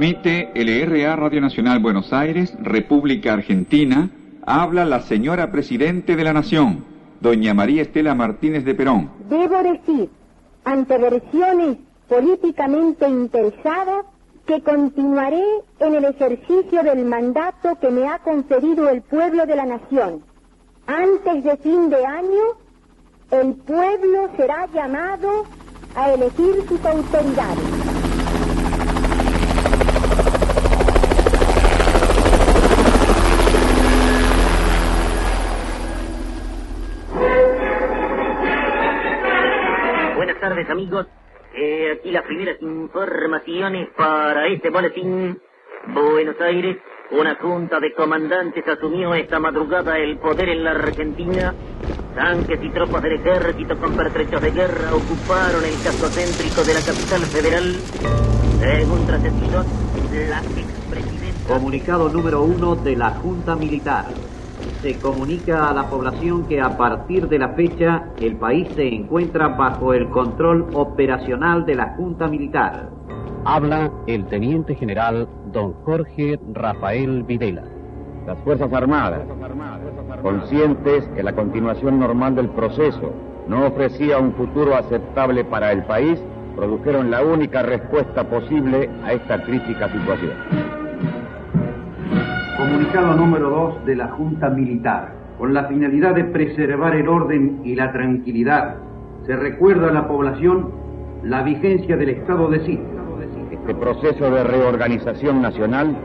Transmite LRA Radio Nacional Buenos Aires, República Argentina. Habla la señora Presidente de la Nación, doña María Estela Martínez de Perón. Debo decir, ante versiones políticamente interesadas, que continuaré en el ejercicio del mandato que me ha conferido el pueblo de la nación. Antes de fin de año, el pueblo será llamado a elegir sus autoridades. Buenas tardes amigos, eh, aquí las primeras informaciones para este boletín. Buenos Aires, una junta de comandantes asumió esta madrugada el poder en la Argentina. Tanques y tropas del ejército con pertrechos de guerra ocuparon el casco céntrico de la capital federal. Según trascendidos, la expresidenta... Comunicado número uno de la Junta Militar se comunica a la población que a partir de la fecha el país se encuentra bajo el control operacional de la Junta Militar. Habla el Teniente General don Jorge Rafael Videla. Las Fuerzas Armadas, conscientes que la continuación normal del proceso no ofrecía un futuro aceptable para el país, produjeron la única respuesta posible a esta crítica situación. Comunicado número 2 de la Junta Militar. Con la finalidad de preservar el orden y la tranquilidad, se recuerda a la población la vigencia del estado de sitio. Este proceso de reorganización nacional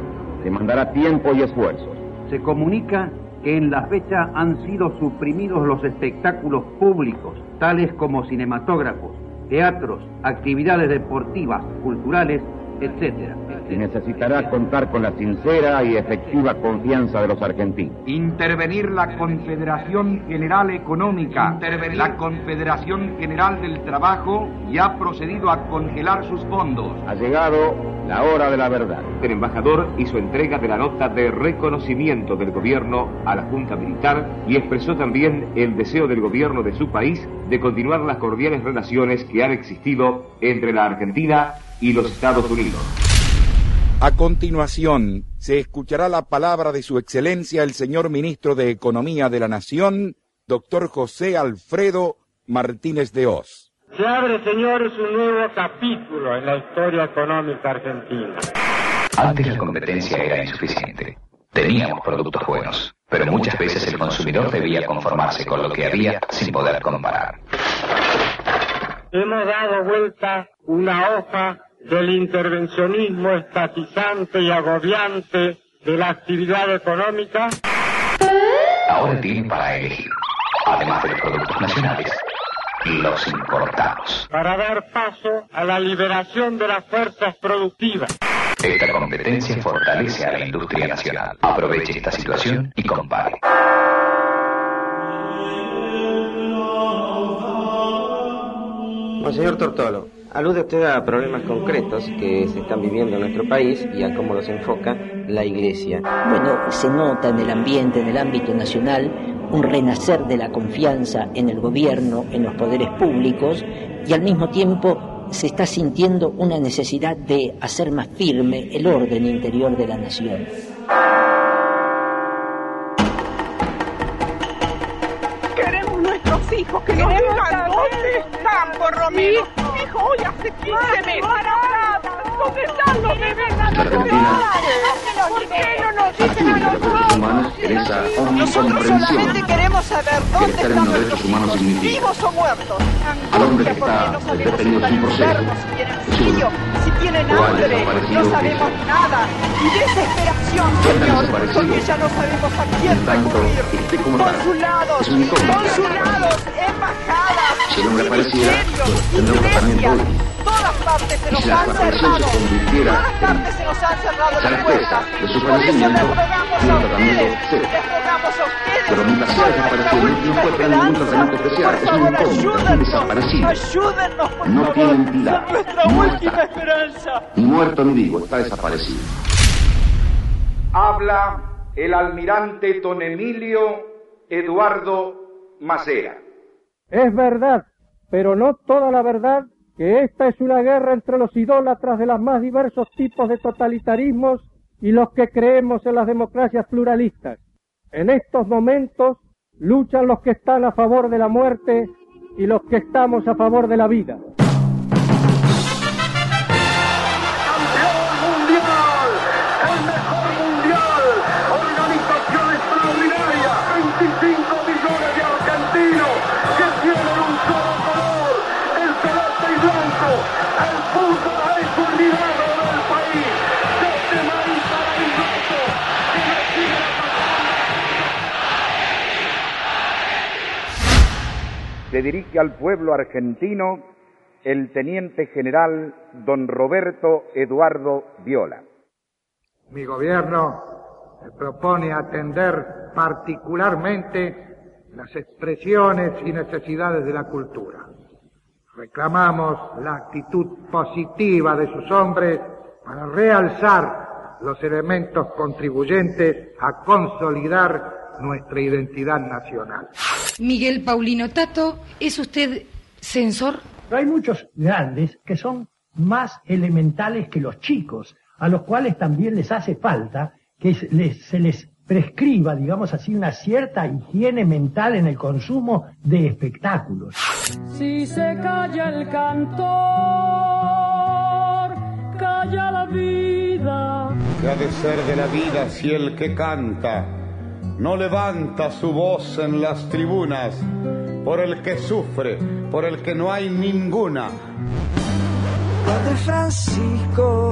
demandará tiempo y esfuerzos. Se comunica que en la fecha han sido suprimidos los espectáculos públicos, tales como cinematógrafos, teatros, actividades deportivas, culturales, etcétera. Y necesitará contar con la sincera y efectiva confianza de los argentinos. Intervenir la Confederación General Económica, Intervenir la Confederación General del Trabajo y ha procedido a congelar sus fondos. Ha llegado la hora de la verdad. El embajador hizo entrega de la nota de reconocimiento del gobierno a la Junta Militar y expresó también el deseo del gobierno de su país de continuar las cordiales relaciones que han existido entre la Argentina y los Estados Unidos. A continuación, se escuchará la palabra de Su Excelencia el señor Ministro de Economía de la Nación, doctor José Alfredo Martínez de Oz. Se abre, señores, un nuevo capítulo en la historia económica argentina. Antes la competencia era insuficiente. Teníamos productos buenos, pero muchas veces el consumidor debía conformarse con lo que había sin poder comparar. Hemos dado vuelta una hoja del intervencionismo estatizante y agobiante de la actividad económica. Ahora tienen para elegir, además de los productos nacionales, los importados. Para dar paso a la liberación de las fuerzas productivas. Esta competencia fortalece a la industria nacional. Aproveche esta situación y compare. Monseñor Tortolo, alude usted a problemas concretos que se están viviendo en nuestro país y a cómo los enfoca la Iglesia. Bueno, se nota en el ambiente, en el ámbito nacional, un renacer de la confianza en el gobierno, en los poderes públicos y al mismo tiempo se está sintiendo una necesidad de hacer más firme el orden interior de la nación. Queremos nuestros hijos, que nos digan dónde están, por lo menos. Hijo, hoy hace 15 meses. ¿Dónde están los bebés? La Argentina ¿Por qué no nos dicen a los Nosotros omnicomprensión solamente queremos saber dónde están derechos humanos vivos o muertos. Al hombre que Angustia porque está no sabemos si detenido están sin proceso, enfermos, si tienen frío, si tienen hambre, no sabemos nada. Y desesperación, Señor, porque ya no sabemos a quién recurrir. Consulados, consulados, embajadas, Si el hombre apareciera, ministerios, tendríamos tratamiento hoy. Todas partes se Y nos si la cerrado. se convirtiera Todas partes se nos han cerrado la las respuesta puertas. de su fallecimiento tiene a un tratamiento ustedes, cero. Pero mientras sea desaparecido, no tener ningún tratamiento especial. Es un favor, incógnito, un ayúdennos. desaparecido. No tiene entidad. No última está. esperanza. Ni muerto ni vivo, está desaparecido. Habla el almirante Don Emilio Eduardo Macera. Es verdad, pero no toda la verdad que esta es una guerra entre los idólatras de los más diversos tipos de totalitarismos y los que creemos en las democracias pluralistas. En estos momentos luchan los que están a favor de la muerte y los que estamos a favor de la vida. Se dirige al pueblo argentino el teniente general don Roberto Eduardo Viola. Mi gobierno propone atender particularmente las expresiones y necesidades de la cultura. Reclamamos la actitud positiva de sus hombres para realzar los elementos contribuyentes a consolidar nuestra identidad nacional. Miguel Paulino Tato, ¿es usted censor? hay muchos grandes que son más elementales que los chicos, a los cuales también les hace falta que se les prescriba, digamos así, una cierta higiene mental en el consumo de espectáculos. Si se calla el cantor, calla la vida. ¿Qué ha de ser de la vida si el que canta no levanta su voz en las tribunas por el que sufre, por el que no hay ninguna. Padre Francisco,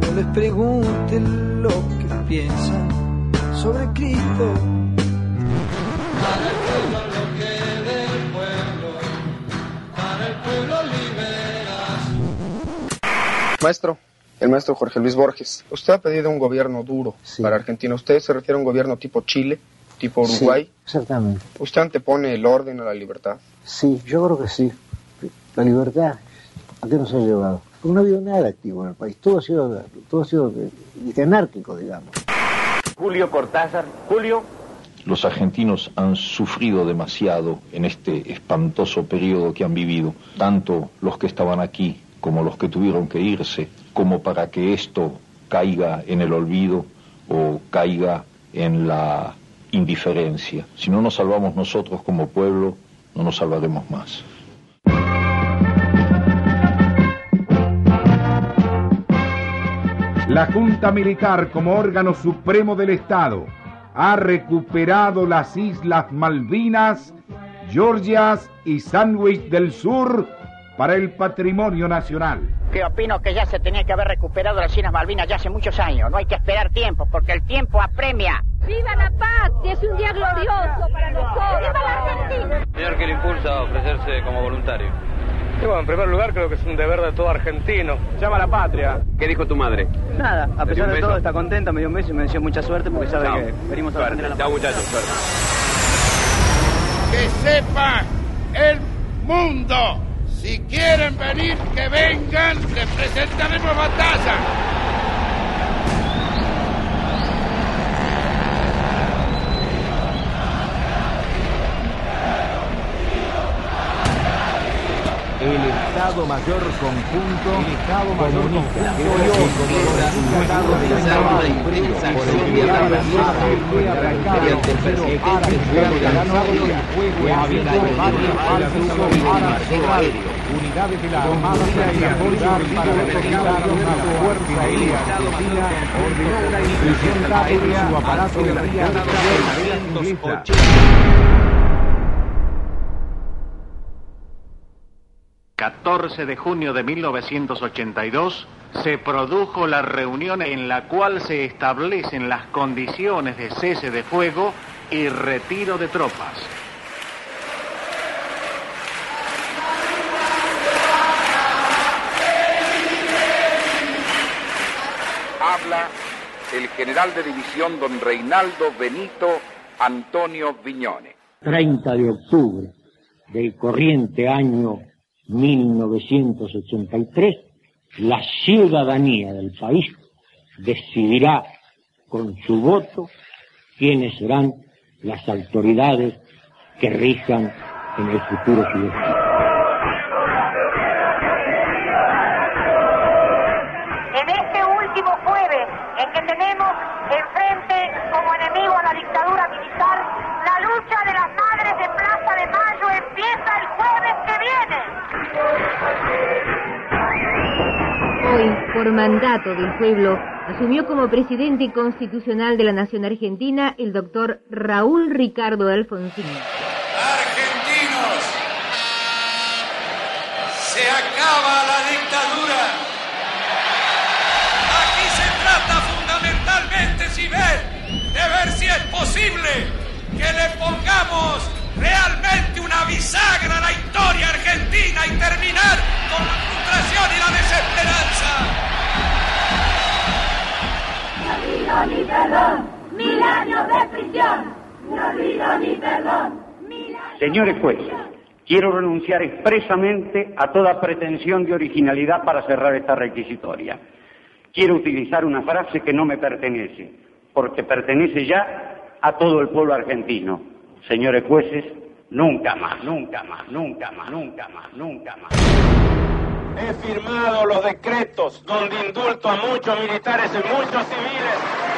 no les pregunten lo que piensan sobre Cristo. Para el pueblo lo que del pueblo, para el pueblo liberas. Maestro, el maestro Jorge Luis Borges. Usted ha pedido un gobierno duro para Argentina. ¿Usted se refiere a un gobierno tipo Chile, tipo Uruguay? Sí, exactamente. ¿Usted antepone el orden a la libertad? Sí, yo creo que sí. La libertad, ¿a qué nos ha llevado? Porque no ha habido nada activo en el país. Todo ha sido, todo ha sido anárquico, digamos. Julio Cortázar. Julio. Los argentinos han sufrido demasiado en este espantoso periodo que han vivido, tanto los que estaban aquí como los que tuvieron que irse, como para que esto caiga en el olvido o caiga en la indiferencia. Si no nos salvamos nosotros como pueblo, no nos salvaremos más. La Junta Militar como órgano supremo del Estado ha recuperado las Islas Malvinas, Georgias y Sandwich del Sur para el patrimonio nacional. Que opino que ya se tenía que haber recuperado las Islas Malvinas ya hace muchos años. No hay que esperar tiempo, porque el tiempo apremia. ¡Viva la paz! Que es un día glorioso para nosotros. ¡Viva la Argentina! Señor, ¿qué le impulsa a ofrecerse como voluntario? Y bueno, en primer lugar creo que es un deber de todo argentino. Llama a la patria. ¿Qué dijo tu madre? Nada, a pesar de todo está contenta, me dio un beso y me deseó mucha suerte porque sabe que venimos a suerte. Chao muchachos, suerte. Que sepa el mundo si quieren venir, que vengan, les presentaremos batalla. El Estado Mayor Conjunto el Estado Mayor Conjunto Estado de la por el el falsos unidades de la Armada para representar una fuerza aérea argentina ordenó una inclusión rápida de su aparato de guía 14 de junio de 1982 se produjo la reunión en la cual se establecen las condiciones de cese de fuego y retiro de tropas. Habla el general de división don Reinaldo Benito Antonio Viñone. 30 de octubre del corriente año 1983, la ciudadanía del país decidirá con su voto quiénes serán las autoridades que rijan en el futuro ciudadano. Por mandato del pueblo, asumió como presidente constitucional de la Nación Argentina el doctor Raúl Ricardo Alfonsín. Argentinos, se acaba la dictadura. Aquí se trata fundamentalmente, si ven, de ver si es posible que le pongamos realmente una bisagra a la historia argentina y terminar con la frustración y la desesperanza. Olvido ni perdón, mil años de prisión. No olvido ni perdón. Señores jueces, quiero renunciar expresamente a toda pretensión de originalidad para cerrar esta requisitoria. Quiero utilizar una frase que no me pertenece, porque pertenece ya a todo el pueblo argentino. Señores jueces, nunca más, nunca más, nunca más, nunca más, nunca más. He firmado los decretos donde indulto a muchos militares y muchos civiles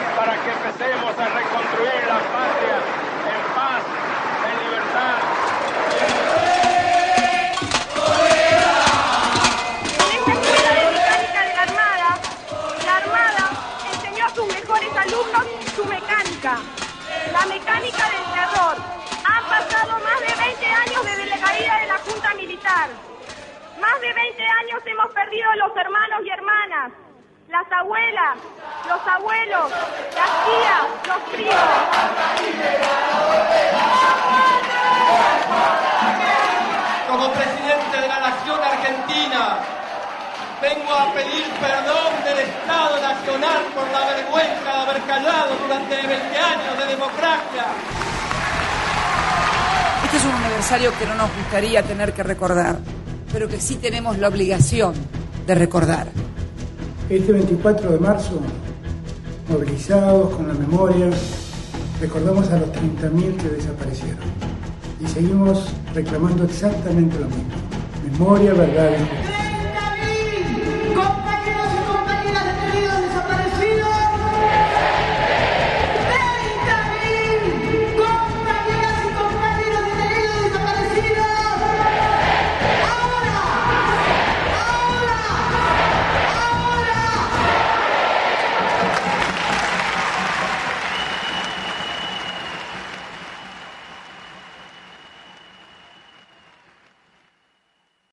años hemos perdido los hermanos y hermanas, las abuelas, los abuelos, las tías, los primos. Como presidente de la Nación Argentina, vengo a pedir perdón del Estado Nacional por la vergüenza de haber callado durante 20 años de democracia. Este es un aniversario que no nos gustaría tener que recordar, pero que sí tenemos la obligación de recordar. Este 24 de marzo, movilizados con la memoria, recordamos a los 30.000 que desaparecieron y seguimos reclamando exactamente lo mismo. Memoria, verdad y justicia.